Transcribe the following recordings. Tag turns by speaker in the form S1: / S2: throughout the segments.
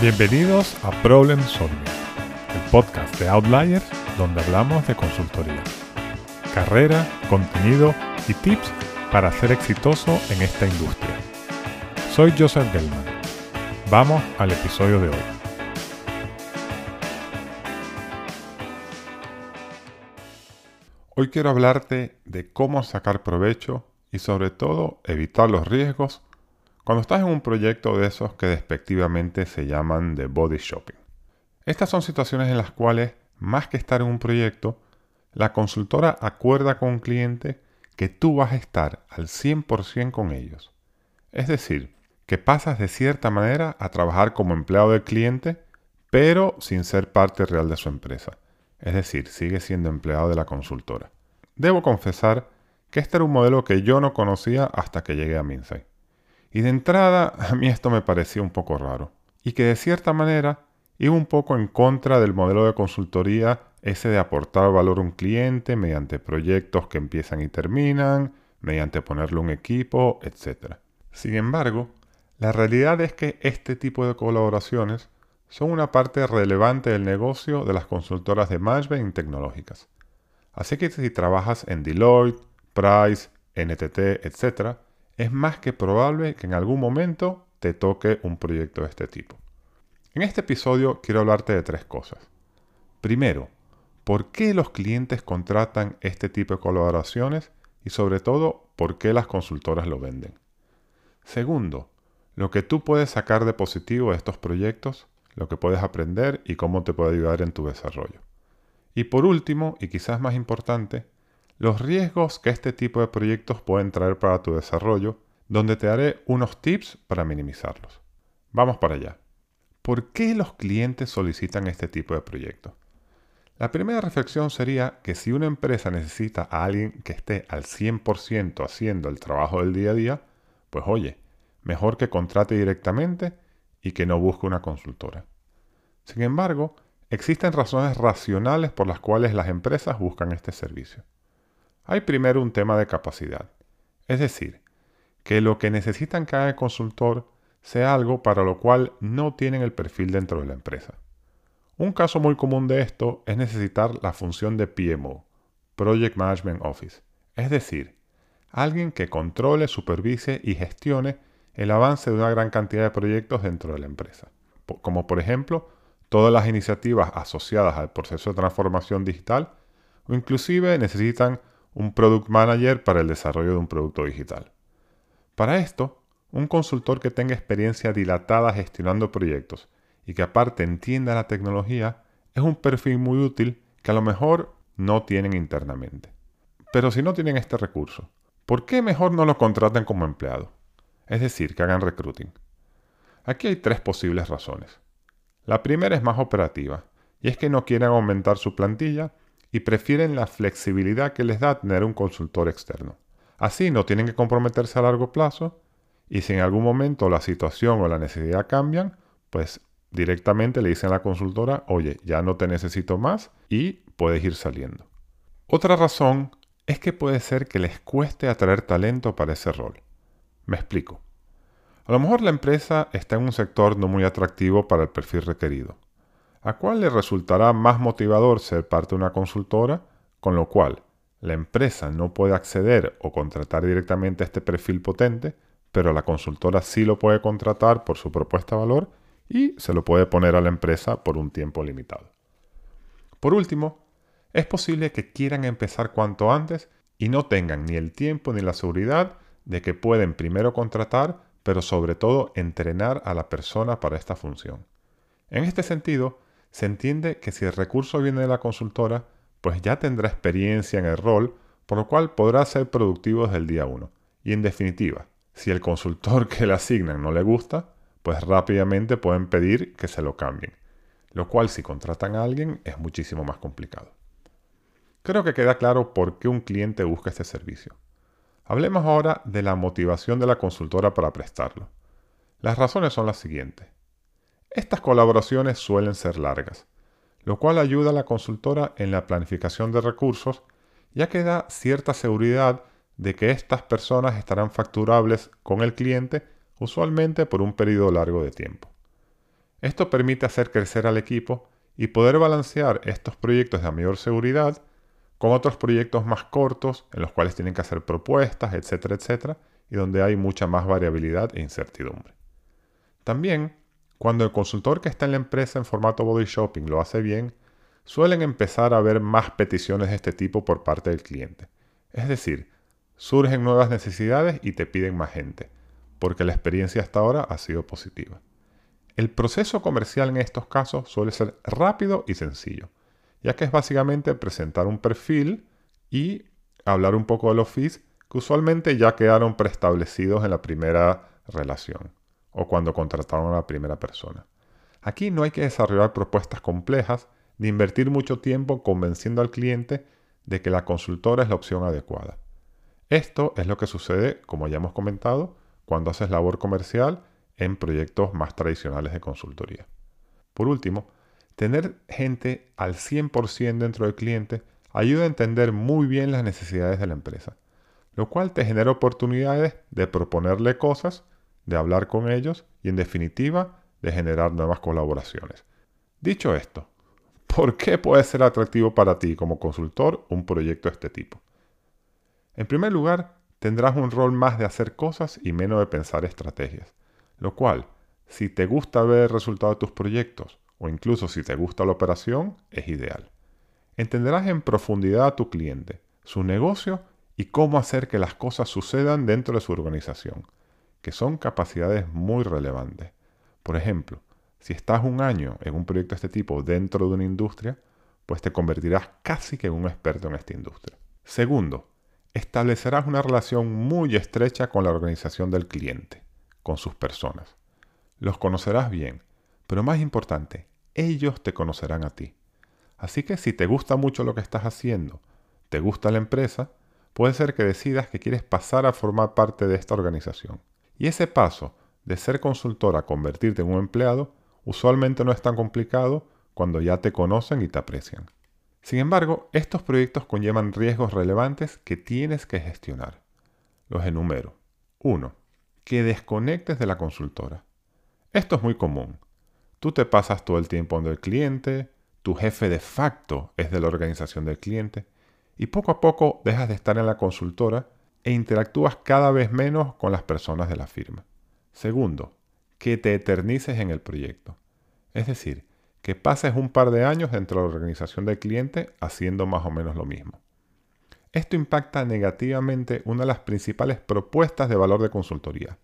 S1: Bienvenidos a Problem Solving, el podcast de Outliers donde hablamos de consultoría, carrera, contenido y tips para ser exitoso en esta industria. Soy Joseph Gelman. Vamos al episodio de hoy. Hoy quiero hablarte de cómo sacar provecho y sobre todo evitar los riesgos cuando estás en un proyecto de esos que despectivamente se llaman de body shopping. Estas son situaciones en las cuales, más que estar en un proyecto, la consultora acuerda con un cliente que tú vas a estar al 100% con ellos. Es decir, que pasas de cierta manera a trabajar como empleado del cliente, pero sin ser parte real de su empresa. Es decir, sigue siendo empleado de la consultora. Debo confesar que este era un modelo que yo no conocía hasta que llegué a Minsay. Y de entrada a mí esto me parecía un poco raro. Y que de cierta manera iba un poco en contra del modelo de consultoría ese de aportar valor a un cliente mediante proyectos que empiezan y terminan, mediante ponerle un equipo, etc. Sin embargo, la realidad es que este tipo de colaboraciones son una parte relevante del negocio de las consultoras de management tecnológicas. Así que si trabajas en Deloitte, Price, NTT, etc., es más que probable que en algún momento te toque un proyecto de este tipo. En este episodio quiero hablarte de tres cosas. Primero, ¿por qué los clientes contratan este tipo de colaboraciones? Y sobre todo, ¿por qué las consultoras lo venden? Segundo, lo que tú puedes sacar de positivo de estos proyectos lo que puedes aprender y cómo te puede ayudar en tu desarrollo. Y por último, y quizás más importante, los riesgos que este tipo de proyectos pueden traer para tu desarrollo, donde te daré unos tips para minimizarlos. Vamos para allá. ¿Por qué los clientes solicitan este tipo de proyectos? La primera reflexión sería que si una empresa necesita a alguien que esté al 100% haciendo el trabajo del día a día, pues oye, mejor que contrate directamente y que no busque una consultora. Sin embargo, existen razones racionales por las cuales las empresas buscan este servicio. Hay primero un tema de capacidad, es decir, que lo que necesitan cada consultor sea algo para lo cual no tienen el perfil dentro de la empresa. Un caso muy común de esto es necesitar la función de PMO, Project Management Office, es decir, alguien que controle, supervise y gestione el avance de una gran cantidad de proyectos dentro de la empresa, como por ejemplo todas las iniciativas asociadas al proceso de transformación digital o inclusive necesitan un product manager para el desarrollo de un producto digital. Para esto, un consultor que tenga experiencia dilatada gestionando proyectos y que aparte entienda la tecnología es un perfil muy útil que a lo mejor no tienen internamente. Pero si no tienen este recurso, ¿por qué mejor no lo contratan como empleado? es decir, que hagan recruiting. Aquí hay tres posibles razones. La primera es más operativa, y es que no quieren aumentar su plantilla y prefieren la flexibilidad que les da tener un consultor externo. Así no tienen que comprometerse a largo plazo y si en algún momento la situación o la necesidad cambian, pues directamente le dicen a la consultora, oye, ya no te necesito más y puedes ir saliendo. Otra razón es que puede ser que les cueste atraer talento para ese rol. Me explico. A lo mejor la empresa está en un sector no muy atractivo para el perfil requerido, a cual le resultará más motivador ser parte de una consultora, con lo cual la empresa no puede acceder o contratar directamente a este perfil potente, pero la consultora sí lo puede contratar por su propuesta de valor y se lo puede poner a la empresa por un tiempo limitado. Por último, es posible que quieran empezar cuanto antes y no tengan ni el tiempo ni la seguridad de que pueden primero contratar, pero sobre todo entrenar a la persona para esta función. En este sentido, se entiende que si el recurso viene de la consultora, pues ya tendrá experiencia en el rol, por lo cual podrá ser productivo desde el día 1. Y en definitiva, si el consultor que le asignan no le gusta, pues rápidamente pueden pedir que se lo cambien, lo cual si contratan a alguien es muchísimo más complicado. Creo que queda claro por qué un cliente busca este servicio. Hablemos ahora de la motivación de la consultora para prestarlo. Las razones son las siguientes. Estas colaboraciones suelen ser largas, lo cual ayuda a la consultora en la planificación de recursos, ya que da cierta seguridad de que estas personas estarán facturables con el cliente usualmente por un periodo largo de tiempo. Esto permite hacer crecer al equipo y poder balancear estos proyectos de mayor seguridad con otros proyectos más cortos en los cuales tienen que hacer propuestas, etcétera, etcétera, y donde hay mucha más variabilidad e incertidumbre. También, cuando el consultor que está en la empresa en formato body shopping lo hace bien, suelen empezar a haber más peticiones de este tipo por parte del cliente. Es decir, surgen nuevas necesidades y te piden más gente, porque la experiencia hasta ahora ha sido positiva. El proceso comercial en estos casos suele ser rápido y sencillo, ya que es básicamente presentar un perfil y hablar un poco de los fees que usualmente ya quedaron preestablecidos en la primera relación o cuando contrataron a la primera persona. Aquí no hay que desarrollar propuestas complejas ni invertir mucho tiempo convenciendo al cliente de que la consultora es la opción adecuada. Esto es lo que sucede, como ya hemos comentado, cuando haces labor comercial en proyectos más tradicionales de consultoría. Por último, tener gente al 100% dentro del cliente ayuda a entender muy bien las necesidades de la empresa, lo cual te genera oportunidades de proponerle cosas, de hablar con ellos y en definitiva de generar nuevas colaboraciones. Dicho esto, ¿por qué puede ser atractivo para ti como consultor un proyecto de este tipo? En primer lugar, tendrás un rol más de hacer cosas y menos de pensar estrategias. Lo cual, si te gusta ver el resultado de tus proyectos o incluso si te gusta la operación, es ideal. Entenderás en profundidad a tu cliente, su negocio y cómo hacer que las cosas sucedan dentro de su organización, que son capacidades muy relevantes. Por ejemplo, si estás un año en un proyecto de este tipo dentro de una industria, pues te convertirás casi que en un experto en esta industria. Segundo, establecerás una relación muy estrecha con la organización del cliente con sus personas. Los conocerás bien, pero más importante, ellos te conocerán a ti. Así que si te gusta mucho lo que estás haciendo, te gusta la empresa, puede ser que decidas que quieres pasar a formar parte de esta organización. Y ese paso de ser consultor a convertirte en un empleado usualmente no es tan complicado cuando ya te conocen y te aprecian. Sin embargo, estos proyectos conllevan riesgos relevantes que tienes que gestionar. Los enumero. 1 que desconectes de la consultora. Esto es muy común. Tú te pasas todo el tiempo donde el cliente, tu jefe de facto es de la organización del cliente, y poco a poco dejas de estar en la consultora e interactúas cada vez menos con las personas de la firma. Segundo, que te eternices en el proyecto. Es decir, que pases un par de años dentro de la organización del cliente haciendo más o menos lo mismo. Esto impacta negativamente una de las principales propuestas de valor de consultoría,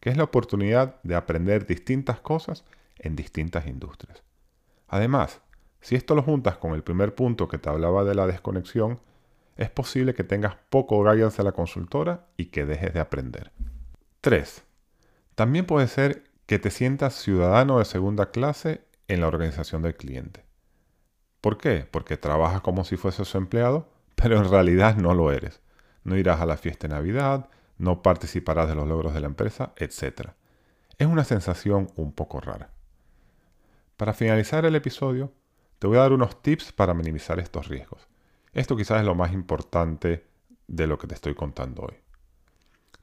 S1: que es la oportunidad de aprender distintas cosas en distintas industrias. Además, si esto lo juntas con el primer punto que te hablaba de la desconexión, es posible que tengas poco guidance a la consultora y que dejes de aprender. 3. También puede ser que te sientas ciudadano de segunda clase en la organización del cliente. ¿Por qué? Porque trabajas como si fuese su empleado pero en realidad no lo eres. No irás a la fiesta de Navidad, no participarás de los logros de la empresa, etc. Es una sensación un poco rara. Para finalizar el episodio, te voy a dar unos tips para minimizar estos riesgos. Esto quizás es lo más importante de lo que te estoy contando hoy.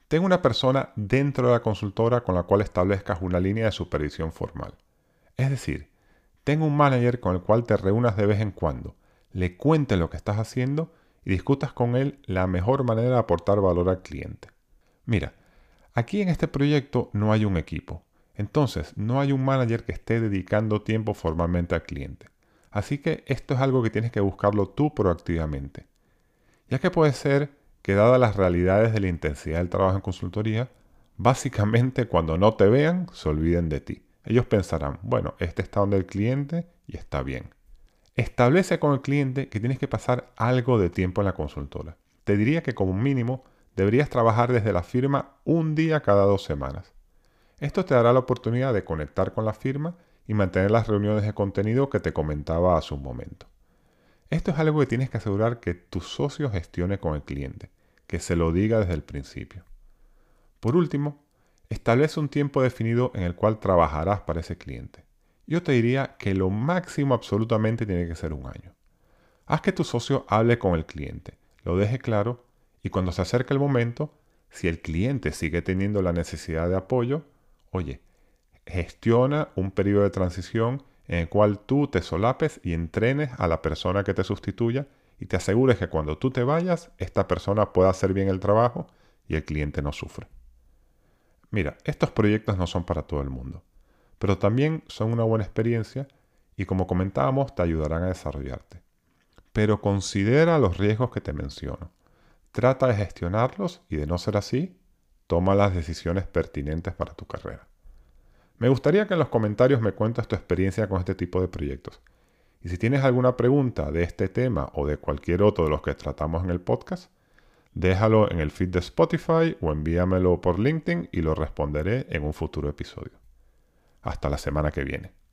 S1: Tengo una persona dentro de la consultora con la cual establezcas una línea de supervisión formal. Es decir, tengo un manager con el cual te reúnas de vez en cuando, le cuentes lo que estás haciendo y discutas con él la mejor manera de aportar valor al cliente. Mira, aquí en este proyecto no hay un equipo, entonces no hay un manager que esté dedicando tiempo formalmente al cliente. Así que esto es algo que tienes que buscarlo tú proactivamente. Ya que puede ser que dadas las realidades de la intensidad del trabajo en consultoría, básicamente cuando no te vean se olviden de ti. Ellos pensarán, bueno, este está donde el cliente y está bien. Establece con el cliente que tienes que pasar algo de tiempo en la consultora. Te diría que como mínimo deberías trabajar desde la firma un día cada dos semanas. Esto te dará la oportunidad de conectar con la firma y mantener las reuniones de contenido que te comentaba hace un momento. Esto es algo que tienes que asegurar que tu socio gestione con el cliente, que se lo diga desde el principio. Por último, establece un tiempo definido en el cual trabajarás para ese cliente. Yo te diría que lo máximo absolutamente tiene que ser un año. Haz que tu socio hable con el cliente, lo deje claro y cuando se acerque el momento, si el cliente sigue teniendo la necesidad de apoyo, oye, gestiona un periodo de transición en el cual tú te solapes y entrenes a la persona que te sustituya y te asegures que cuando tú te vayas, esta persona pueda hacer bien el trabajo y el cliente no sufre. Mira, estos proyectos no son para todo el mundo, pero también son una buena experiencia y como comentábamos te ayudarán a desarrollarte. Pero considera los riesgos que te menciono. Trata de gestionarlos y de no ser así, toma las decisiones pertinentes para tu carrera. Me gustaría que en los comentarios me cuentes tu experiencia con este tipo de proyectos. Y si tienes alguna pregunta de este tema o de cualquier otro de los que tratamos en el podcast, déjalo en el feed de Spotify o envíamelo por LinkedIn y lo responderé en un futuro episodio. Hasta la semana que viene.